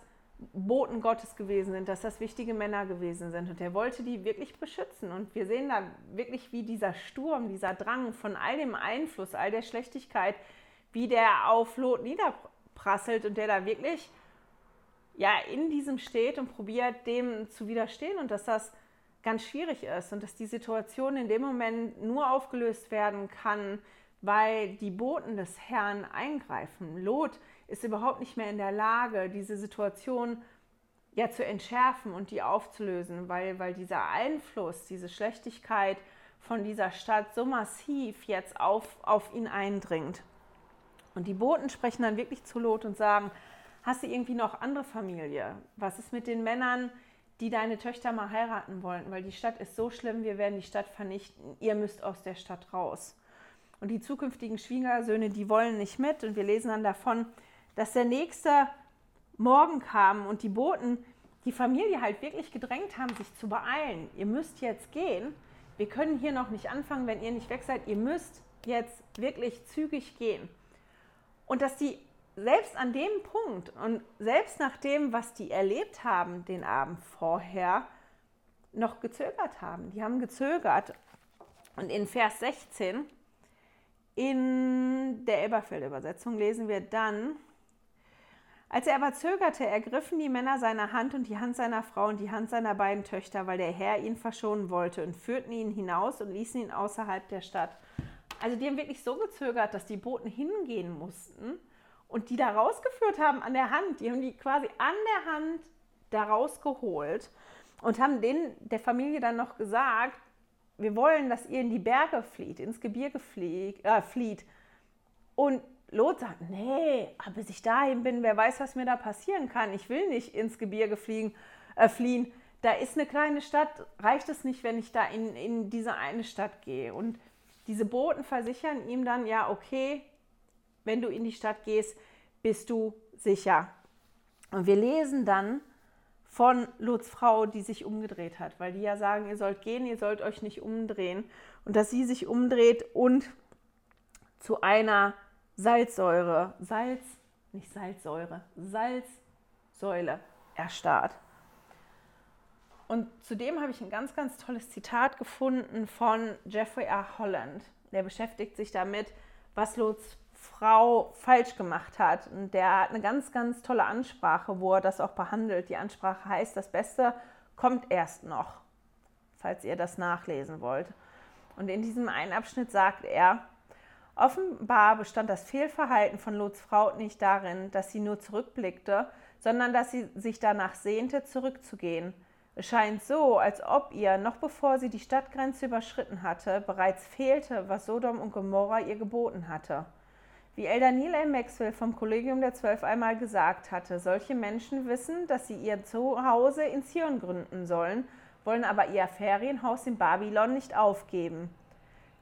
[SPEAKER 2] Boten Gottes gewesen sind, dass das wichtige Männer gewesen sind. Und er wollte die wirklich beschützen. Und wir sehen da wirklich, wie dieser Sturm, dieser Drang von all dem Einfluss, all der Schlechtigkeit, wie der auf Lot niederprasselt und der da wirklich ja, in diesem steht und probiert, dem zu widerstehen und dass das ganz schwierig ist und dass die Situation in dem Moment nur aufgelöst werden kann, weil die Boten des Herrn eingreifen. Lot ist überhaupt nicht mehr in der Lage, diese Situation ja zu entschärfen und die aufzulösen, weil, weil dieser Einfluss, diese Schlechtigkeit von dieser Stadt so massiv jetzt auf, auf ihn eindringt. Und die Boten sprechen dann wirklich zu Lot und sagen, Hast du irgendwie noch andere Familie? Was ist mit den Männern, die deine Töchter mal heiraten wollen? Weil die Stadt ist so schlimm, wir werden die Stadt vernichten. Ihr müsst aus der Stadt raus. Und die zukünftigen Schwiegersöhne, die wollen nicht mit. Und wir lesen dann davon, dass der nächste Morgen kam und die Boten die Familie halt wirklich gedrängt haben, sich zu beeilen. Ihr müsst jetzt gehen. Wir können hier noch nicht anfangen, wenn ihr nicht weg seid. Ihr müsst jetzt wirklich zügig gehen. Und dass die selbst an dem Punkt und selbst nach dem, was die erlebt haben den Abend vorher, noch gezögert haben. Die haben gezögert. Und in Vers 16 in der Elberfeld-Übersetzung lesen wir dann, als er aber zögerte, ergriffen die Männer seine Hand und die Hand seiner Frau und die Hand seiner beiden Töchter, weil der Herr ihn verschonen wollte, und führten ihn hinaus und ließen ihn außerhalb der Stadt. Also die haben wirklich so gezögert, dass die Boten hingehen mussten und die da rausgeführt haben an der Hand, die haben die quasi an der Hand da rausgeholt und haben denen, der Familie dann noch gesagt, wir wollen, dass ihr in die Berge flieht, ins Gebirge flieg, äh, flieht. Und Lot sagt, nee, aber bis ich dahin bin, wer weiß, was mir da passieren kann. Ich will nicht ins Gebirge fliegen, äh, fliehen. Da ist eine kleine Stadt, reicht es nicht, wenn ich da in, in diese eine Stadt gehe. Und diese Boten versichern ihm dann, ja, okay, wenn du in die Stadt gehst, bist du sicher. Und wir lesen dann von Lots Frau, die sich umgedreht hat, weil die ja sagen, ihr sollt gehen, ihr sollt euch nicht umdrehen. Und dass sie sich umdreht und zu einer Salzsäure, Salz, nicht Salzsäure, Salzsäule erstarrt. Und zudem habe ich ein ganz, ganz tolles Zitat gefunden von Jeffrey R. Holland. der beschäftigt sich damit, was Lots Frau falsch gemacht hat. Und der hat eine ganz, ganz tolle Ansprache, wo er das auch behandelt. Die Ansprache heißt, das Beste kommt erst noch, falls ihr das nachlesen wollt. Und in diesem einen Abschnitt sagt er, offenbar bestand das Fehlverhalten von Lots Frau nicht darin, dass sie nur zurückblickte, sondern dass sie sich danach sehnte, zurückzugehen. Es scheint so, als ob ihr, noch bevor sie die Stadtgrenze überschritten hatte, bereits fehlte, was Sodom und Gomorra ihr geboten hatte. Wie Elder Neil A. Maxwell vom Kollegium der Zwölf einmal gesagt hatte, solche Menschen wissen, dass sie ihr Zuhause in Zion gründen sollen, wollen aber ihr Ferienhaus in Babylon nicht aufgeben.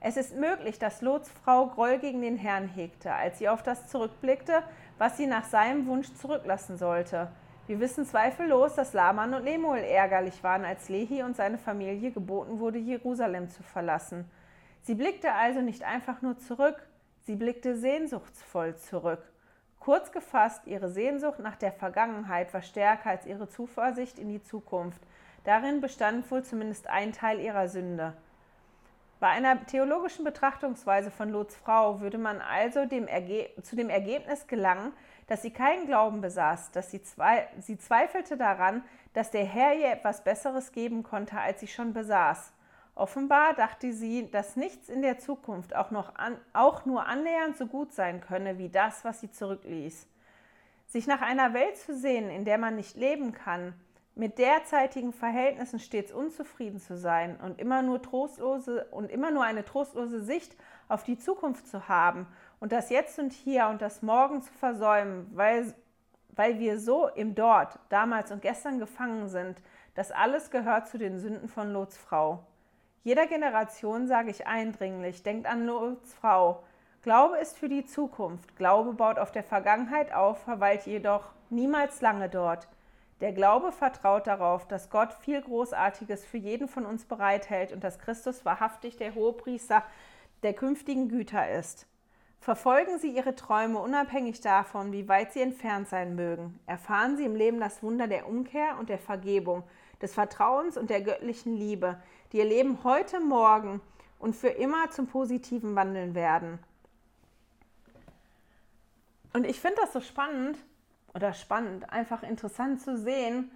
[SPEAKER 2] Es ist möglich, dass Lots Frau Groll gegen den Herrn hegte, als sie auf das zurückblickte, was sie nach seinem Wunsch zurücklassen sollte. Wir wissen zweifellos, dass Laman und Lemuel ärgerlich waren, als Lehi und seine Familie geboten wurde, Jerusalem zu verlassen. Sie blickte also nicht einfach nur zurück, Sie blickte sehnsuchtsvoll zurück. Kurz gefasst, ihre Sehnsucht nach der Vergangenheit war stärker als ihre Zuversicht in die Zukunft. Darin bestand wohl zumindest ein Teil ihrer Sünde. Bei einer theologischen Betrachtungsweise von Lots Frau würde man also dem zu dem Ergebnis gelangen, dass sie keinen Glauben besaß, dass sie, zwe sie zweifelte daran, dass der Herr ihr etwas Besseres geben konnte, als sie schon besaß. Offenbar dachte sie, dass nichts in der Zukunft auch, noch an, auch nur annähernd so gut sein könne wie das, was sie zurückließ. Sich nach einer Welt zu sehen, in der man nicht leben kann, mit derzeitigen Verhältnissen stets unzufrieden zu sein und immer nur trostlose und immer nur eine trostlose Sicht auf die Zukunft zu haben und das Jetzt und Hier und das Morgen zu versäumen, weil, weil wir so im Dort, damals und gestern gefangen sind, das alles gehört zu den Sünden von Lots Frau. Jeder Generation sage ich eindringlich, denkt an Lots Frau. Glaube ist für die Zukunft. Glaube baut auf der Vergangenheit auf, verweilt jedoch niemals lange dort. Der Glaube vertraut darauf, dass Gott viel Großartiges für jeden von uns bereithält und dass Christus wahrhaftig der Hohepriester der künftigen Güter ist. Verfolgen Sie Ihre Träume unabhängig davon, wie weit sie entfernt sein mögen. Erfahren Sie im Leben das Wunder der Umkehr und der Vergebung, des Vertrauens und der göttlichen Liebe, die ihr Leben heute, morgen und für immer zum Positiven wandeln werden. Und ich finde das so spannend oder spannend, einfach interessant zu sehen,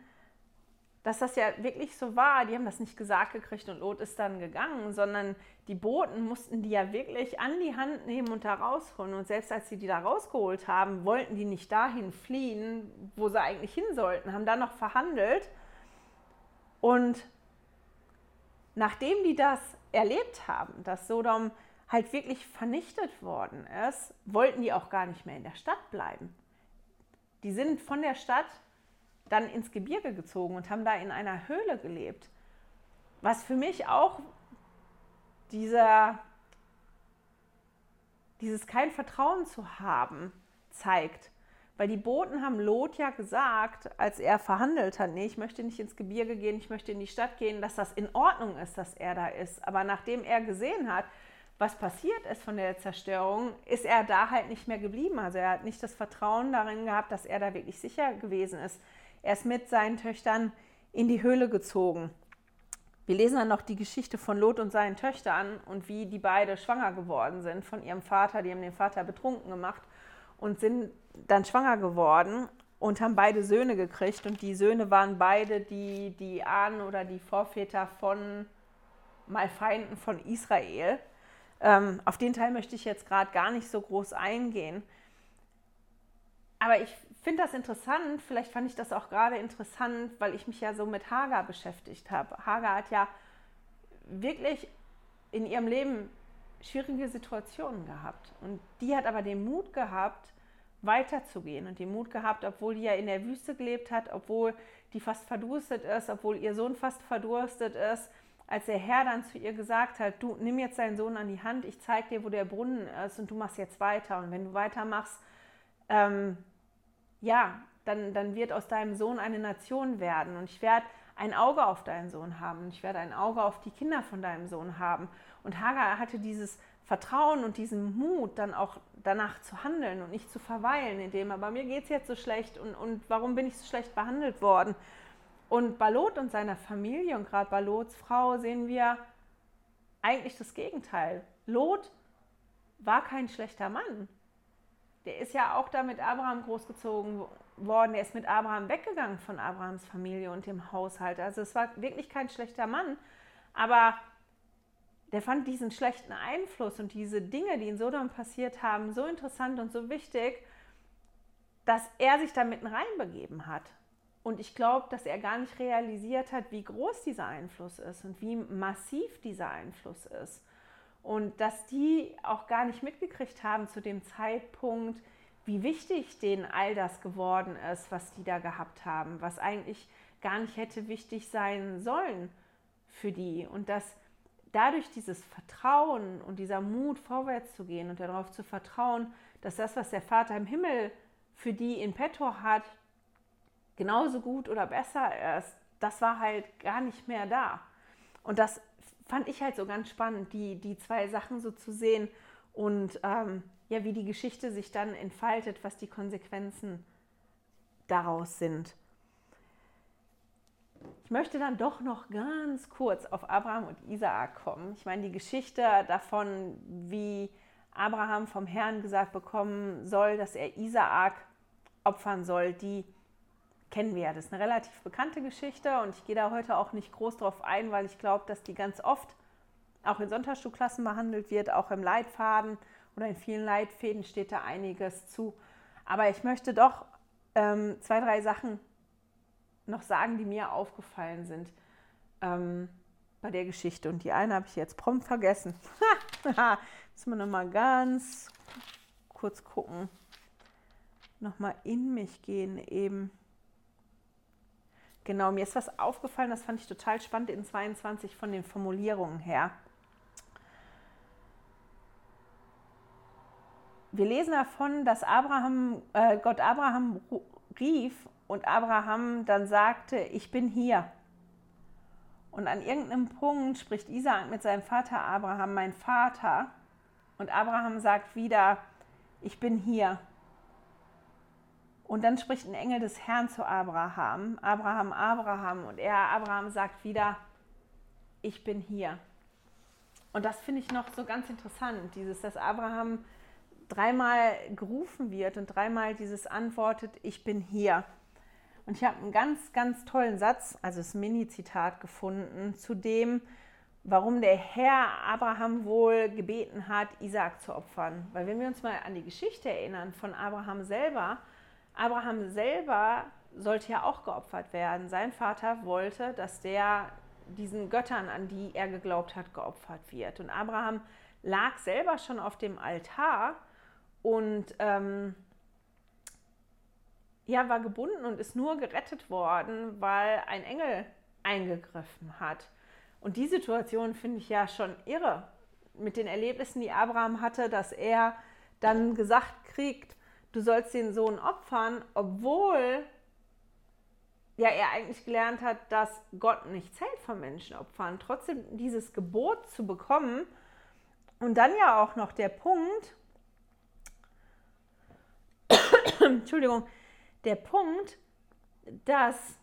[SPEAKER 2] dass das ja wirklich so war. Die haben das nicht gesagt gekriegt und Lot ist dann gegangen, sondern die Boten mussten die ja wirklich an die Hand nehmen und da rausholen. Und selbst als sie die da rausgeholt haben, wollten die nicht dahin fliehen, wo sie eigentlich hin sollten, haben da noch verhandelt und nachdem die das erlebt haben, dass Sodom halt wirklich vernichtet worden ist, wollten die auch gar nicht mehr in der Stadt bleiben. Die sind von der Stadt dann ins Gebirge gezogen und haben da in einer Höhle gelebt. Was für mich auch dieser, dieses kein Vertrauen zu haben zeigt. Weil die Boten haben Lot ja gesagt, als er verhandelt hat, nee, ich möchte nicht ins Gebirge gehen, ich möchte in die Stadt gehen, dass das in Ordnung ist, dass er da ist. Aber nachdem er gesehen hat, was passiert ist von der Zerstörung, ist er da halt nicht mehr geblieben. Also er hat nicht das Vertrauen darin gehabt, dass er da wirklich sicher gewesen ist. Er ist mit seinen Töchtern in die Höhle gezogen. Wir lesen dann noch die Geschichte von Lot und seinen Töchtern und wie die beide schwanger geworden sind von ihrem Vater. Die haben den Vater betrunken gemacht und sind dann schwanger geworden und haben beide Söhne gekriegt. Und die Söhne waren beide die, die Ahnen oder die Vorväter von mal Feinden von Israel. Ähm, auf den Teil möchte ich jetzt gerade gar nicht so groß eingehen. Aber ich finde das interessant. Vielleicht fand ich das auch gerade interessant, weil ich mich ja so mit Hagar beschäftigt habe. Hagar hat ja wirklich in ihrem Leben schwierige Situationen gehabt. Und die hat aber den Mut gehabt, weiterzugehen und den Mut gehabt, obwohl die ja in der Wüste gelebt hat, obwohl die fast verdurstet ist, obwohl ihr Sohn fast verdurstet ist, als der Herr dann zu ihr gesagt hat, du nimm jetzt deinen Sohn an die Hand, ich zeige dir, wo der Brunnen ist und du machst jetzt weiter. Und wenn du weitermachst, ähm, ja, dann, dann wird aus deinem Sohn eine Nation werden und ich werde ein Auge auf deinen Sohn haben und ich werde ein Auge auf die Kinder von deinem Sohn haben. Und Hagar hatte dieses Vertrauen und diesen Mut, dann auch danach zu handeln und nicht zu verweilen, in dem, aber mir geht es jetzt so schlecht und, und warum bin ich so schlecht behandelt worden? Und bei Lot und seiner Familie und gerade bei Lots Frau sehen wir eigentlich das Gegenteil. Lot war kein schlechter Mann. Der ist ja auch da mit Abraham großgezogen worden. Er ist mit Abraham weggegangen von Abrahams Familie und dem Haushalt. Also es war wirklich kein schlechter Mann. Aber der fand diesen schlechten Einfluss und diese Dinge, die in Sodom passiert haben, so interessant und so wichtig, dass er sich da mitten reinbegeben hat. Und ich glaube, dass er gar nicht realisiert hat, wie groß dieser Einfluss ist und wie massiv dieser Einfluss ist. Und dass die auch gar nicht mitgekriegt haben zu dem Zeitpunkt, wie wichtig denen all das geworden ist, was die da gehabt haben, was eigentlich gar nicht hätte wichtig sein sollen für die. Und dass dadurch dieses Vertrauen und dieser Mut, vorwärts zu gehen und darauf zu vertrauen, dass das, was der Vater im Himmel für die in petto hat, genauso gut oder besser ist, das war halt gar nicht mehr da. Und das fand ich halt so ganz spannend, die, die zwei Sachen so zu sehen und ähm, ja, wie die Geschichte sich dann entfaltet, was die Konsequenzen daraus sind. Ich möchte dann doch noch ganz kurz auf Abraham und Isaak kommen. Ich meine, die Geschichte davon, wie Abraham vom Herrn gesagt bekommen soll, dass er Isaak opfern soll, die kennen wir ja. Das ist eine relativ bekannte Geschichte und ich gehe da heute auch nicht groß drauf ein, weil ich glaube, dass die ganz oft auch in Sonntagsschulklassen behandelt wird, auch im Leitfaden oder in vielen Leitfäden steht da einiges zu. Aber ich möchte doch ähm, zwei, drei Sachen noch sagen, die mir aufgefallen sind ähm, bei der Geschichte. Und die eine habe ich jetzt prompt vergessen. Müssen wir nochmal ganz kurz gucken. Nochmal in mich gehen eben. Genau, mir ist was aufgefallen, das fand ich total spannend in 22 von den Formulierungen her. Wir lesen davon, dass Abraham, äh, Gott Abraham rief und Abraham dann sagte, ich bin hier. Und an irgendeinem Punkt spricht Isaak mit seinem Vater Abraham, mein Vater. Und Abraham sagt wieder, ich bin hier. Und dann spricht ein Engel des Herrn zu Abraham, Abraham, Abraham, und er, Abraham, sagt wieder, ich bin hier. Und das finde ich noch so ganz interessant, dieses, dass Abraham dreimal gerufen wird und dreimal dieses antwortet, ich bin hier. Und ich habe einen ganz, ganz tollen Satz, also das Mini-Zitat gefunden, zu dem, warum der Herr Abraham wohl gebeten hat, Isaak zu opfern. Weil wenn wir uns mal an die Geschichte erinnern von Abraham selber, Abraham selber sollte ja auch geopfert werden. Sein Vater wollte, dass der diesen Göttern, an die er geglaubt hat, geopfert wird. Und Abraham lag selber schon auf dem Altar und ähm, ja, war gebunden und ist nur gerettet worden, weil ein Engel eingegriffen hat. Und die Situation finde ich ja schon irre mit den Erlebnissen, die Abraham hatte, dass er dann gesagt kriegt, du sollst den Sohn opfern, obwohl ja er eigentlich gelernt hat, dass Gott nicht zählt von Menschen opfern. Trotzdem dieses Gebot zu bekommen und dann ja auch noch der Punkt, Entschuldigung, der Punkt, dass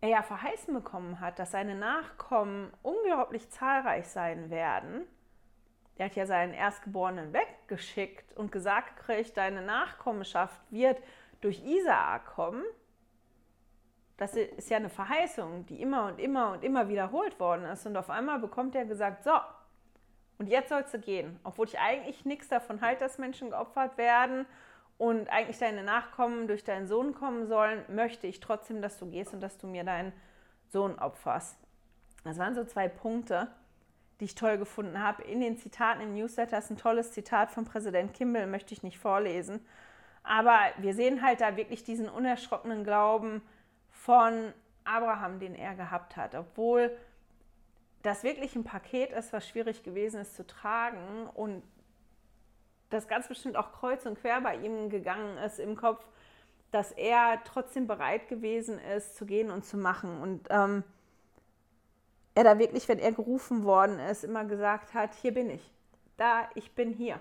[SPEAKER 2] er ja verheißen bekommen hat, dass seine Nachkommen unglaublich zahlreich sein werden der hat ja seinen Erstgeborenen weggeschickt und gesagt gekriegt, deine Nachkommenschaft wird durch Isaak kommen. Das ist ja eine Verheißung, die immer und immer und immer wiederholt worden ist. Und auf einmal bekommt er gesagt, so, und jetzt sollst du gehen. Obwohl ich eigentlich nichts davon halte, dass Menschen geopfert werden und eigentlich deine Nachkommen durch deinen Sohn kommen sollen, möchte ich trotzdem, dass du gehst und dass du mir deinen Sohn opferst. Das waren so zwei Punkte die ich toll gefunden habe. In den Zitaten im Newsletter ist ein tolles Zitat von Präsident Kimball, möchte ich nicht vorlesen. Aber wir sehen halt da wirklich diesen unerschrockenen Glauben von Abraham, den er gehabt hat. Obwohl das wirklich ein Paket ist, was schwierig gewesen ist zu tragen und das ganz bestimmt auch kreuz und quer bei ihm gegangen ist im Kopf, dass er trotzdem bereit gewesen ist, zu gehen und zu machen. Und ähm, er da wirklich, wenn er gerufen worden ist, immer gesagt hat, hier bin ich, da, ich bin hier.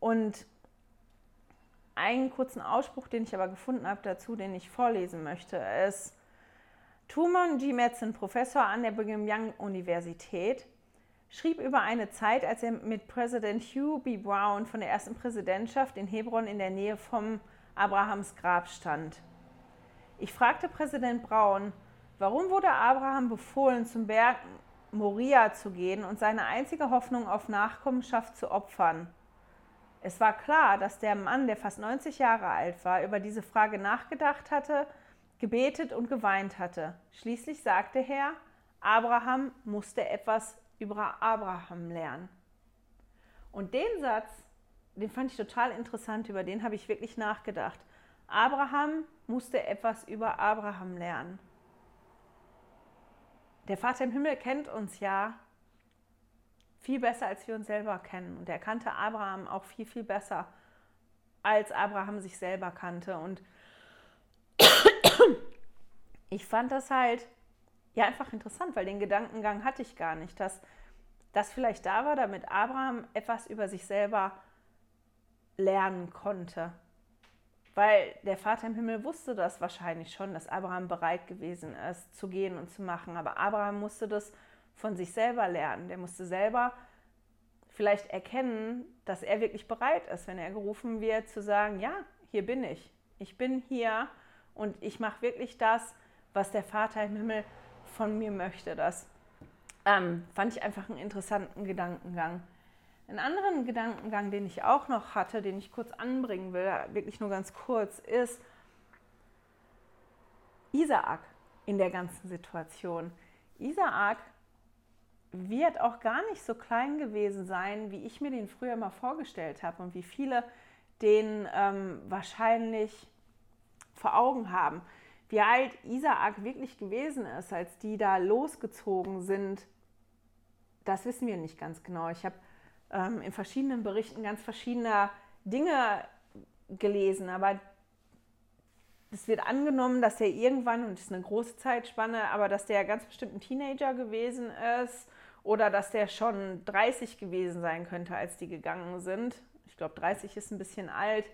[SPEAKER 2] Und einen kurzen Ausspruch, den ich aber gefunden habe dazu, den ich vorlesen möchte, ist, Tumon G. Metzen, Professor an der Brigham Young Universität, schrieb über eine Zeit, als er mit Präsident Hugh B. Brown von der ersten Präsidentschaft in Hebron in der Nähe vom Abrahams Grab stand. Ich fragte Präsident Brown, warum wurde Abraham befohlen, zum Berg Moria zu gehen und seine einzige Hoffnung auf Nachkommenschaft zu opfern? Es war klar, dass der Mann, der fast 90 Jahre alt war, über diese Frage nachgedacht hatte, gebetet und geweint hatte. Schließlich sagte er, Abraham musste etwas über Abraham lernen. Und den Satz, den fand ich total interessant, über den habe ich wirklich nachgedacht. Abraham musste etwas über Abraham lernen. Der Vater im Himmel kennt uns ja viel besser, als wir uns selber kennen. Und er kannte Abraham auch viel, viel besser, als Abraham sich selber kannte. Und ich fand das halt ja einfach interessant, weil den Gedankengang hatte ich gar nicht, dass das vielleicht da war, damit Abraham etwas über sich selber lernen konnte. Weil der Vater im Himmel wusste das wahrscheinlich schon, dass Abraham bereit gewesen ist, zu gehen und zu machen. Aber Abraham musste das von sich selber lernen. Der musste selber vielleicht erkennen, dass er wirklich bereit ist, wenn er gerufen wird, zu sagen, ja, hier bin ich. Ich bin hier und ich mache wirklich das, was der Vater im Himmel von mir möchte. Das ähm, fand ich einfach einen interessanten Gedankengang. Einen anderen Gedankengang, den ich auch noch hatte, den ich kurz anbringen will, wirklich nur ganz kurz, ist Isaak in der ganzen Situation. Isaak wird auch gar nicht so klein gewesen sein, wie ich mir den früher mal vorgestellt habe und wie viele den ähm, wahrscheinlich vor Augen haben. Wie alt Isaak wirklich gewesen ist, als die da losgezogen sind, das wissen wir nicht ganz genau. Ich habe ähm, in verschiedenen Berichten ganz verschiedene Dinge gelesen, aber es wird angenommen, dass der irgendwann, und das ist eine große Zeitspanne, aber dass der ganz bestimmt ein Teenager gewesen ist oder dass der schon 30 gewesen sein könnte, als die gegangen sind. Ich glaube, 30 ist ein bisschen alt.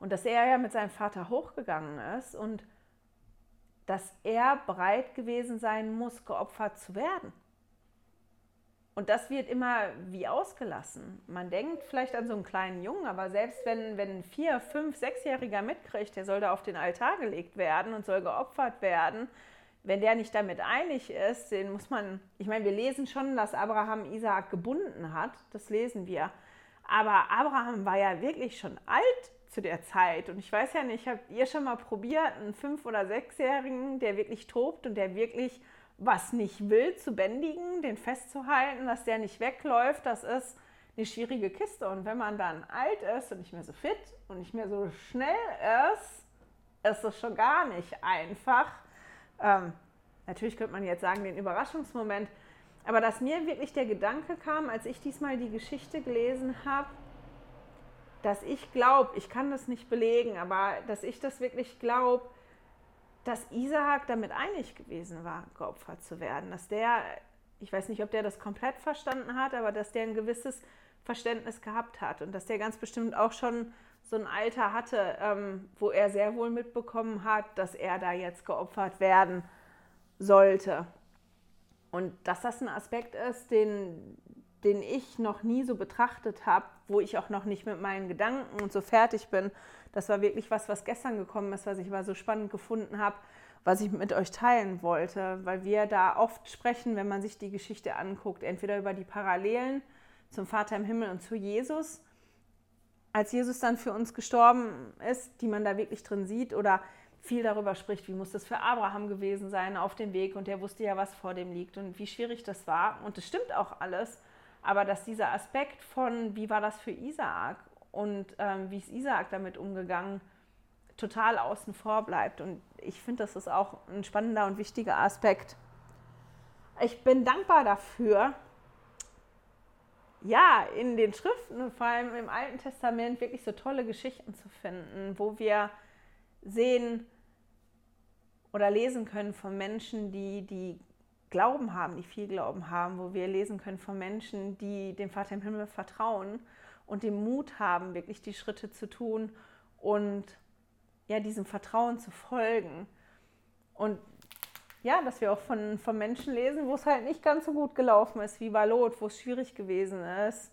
[SPEAKER 2] Und dass er ja mit seinem Vater hochgegangen ist und dass er bereit gewesen sein muss, geopfert zu werden. Und das wird immer wie ausgelassen. Man denkt vielleicht an so einen kleinen Jungen, aber selbst wenn, wenn ein vier, fünf, sechsjähriger mitkriegt, der soll da auf den Altar gelegt werden und soll geopfert werden, wenn der nicht damit einig ist, den muss man, ich meine, wir lesen schon, dass Abraham Isaak gebunden hat, das lesen wir. Aber Abraham war ja wirklich schon alt zu der Zeit. Und ich weiß ja nicht, habt ihr schon mal probiert, einen fünf- oder sechsjährigen, der wirklich tobt und der wirklich was nicht will, zu bändigen, den festzuhalten, dass der nicht wegläuft, das ist eine schwierige Kiste. Und wenn man dann alt ist und nicht mehr so fit und nicht mehr so schnell ist, ist es schon gar nicht einfach. Ähm, natürlich könnte man jetzt sagen, den Überraschungsmoment. Aber dass mir wirklich der Gedanke kam, als ich diesmal die Geschichte gelesen habe, dass ich glaube, ich kann das nicht belegen, aber dass ich das wirklich glaube, dass Isaak damit einig gewesen war, geopfert zu werden. Dass der, ich weiß nicht, ob der das komplett verstanden hat, aber dass der ein gewisses Verständnis gehabt hat und dass der ganz bestimmt auch schon so ein Alter hatte, ähm, wo er sehr wohl mitbekommen hat, dass er da jetzt geopfert werden sollte. Und dass das ein Aspekt ist, den, den ich noch nie so betrachtet habe, wo ich auch noch nicht mit meinen Gedanken und so fertig bin. Das war wirklich was, was gestern gekommen ist, was ich mal so spannend gefunden habe, was ich mit euch teilen wollte, weil wir da oft sprechen, wenn man sich die Geschichte anguckt, entweder über die Parallelen zum Vater im Himmel und zu Jesus, als Jesus dann für uns gestorben ist, die man da wirklich drin sieht, oder viel darüber spricht, wie muss das für Abraham gewesen sein auf dem Weg und der wusste ja, was vor dem liegt und wie schwierig das war. Und es stimmt auch alles aber dass dieser Aspekt von, wie war das für Isaak und ähm, wie ist Isaak damit umgegangen, total außen vor bleibt. Und ich finde, das ist auch ein spannender und wichtiger Aspekt. Ich bin dankbar dafür, ja, in den Schriften, vor allem im Alten Testament, wirklich so tolle Geschichten zu finden, wo wir sehen oder lesen können von Menschen, die die Glauben haben, die viel Glauben haben, wo wir lesen können von Menschen, die dem Vater im Himmel vertrauen und den Mut haben, wirklich die Schritte zu tun und ja, diesem Vertrauen zu folgen. Und ja, dass wir auch von, von Menschen lesen, wo es halt nicht ganz so gut gelaufen ist wie bei Lot, wo es schwierig gewesen ist,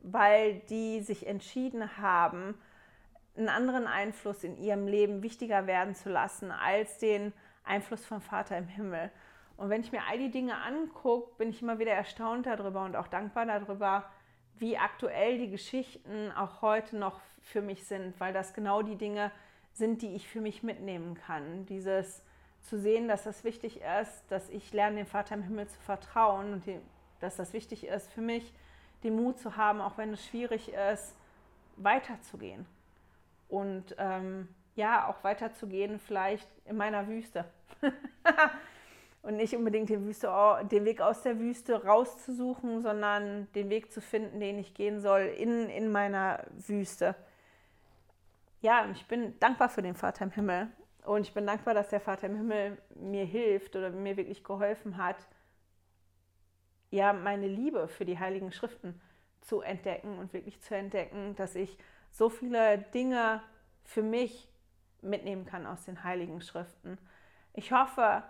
[SPEAKER 2] weil die sich entschieden haben, einen anderen Einfluss in ihrem Leben wichtiger werden zu lassen als den Einfluss vom Vater im Himmel. Und wenn ich mir all die Dinge angucke, bin ich immer wieder erstaunt darüber und auch dankbar darüber, wie aktuell die Geschichten auch heute noch für mich sind, weil das genau die Dinge sind, die ich für mich mitnehmen kann. Dieses zu sehen, dass das wichtig ist, dass ich lerne, dem Vater im Himmel zu vertrauen und die, dass das wichtig ist für mich, den Mut zu haben, auch wenn es schwierig ist, weiterzugehen. Und ähm, ja, auch weiterzugehen, vielleicht in meiner Wüste. und nicht unbedingt den, Wüste, den Weg aus der Wüste rauszusuchen, sondern den Weg zu finden, den ich gehen soll in, in meiner Wüste. Ja, ich bin dankbar für den Vater im Himmel und ich bin dankbar, dass der Vater im Himmel mir hilft oder mir wirklich geholfen hat, ja, meine Liebe für die Heiligen Schriften zu entdecken und wirklich zu entdecken, dass ich so viele Dinge für mich mitnehmen kann aus den Heiligen Schriften. Ich hoffe,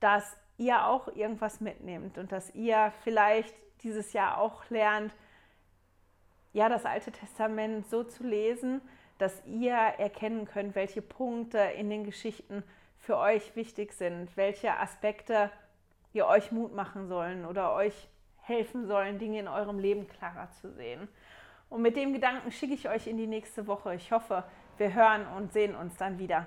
[SPEAKER 2] dass ihr auch irgendwas mitnehmt und dass ihr vielleicht dieses Jahr auch lernt, ja, das Alte Testament so zu lesen, dass ihr erkennen könnt, welche Punkte in den Geschichten für euch wichtig sind, welche Aspekte ihr euch Mut machen sollen oder euch helfen sollen, Dinge in eurem Leben klarer zu sehen. Und mit dem Gedanken schicke ich euch in die nächste Woche. Ich hoffe, wir hören und sehen uns dann wieder.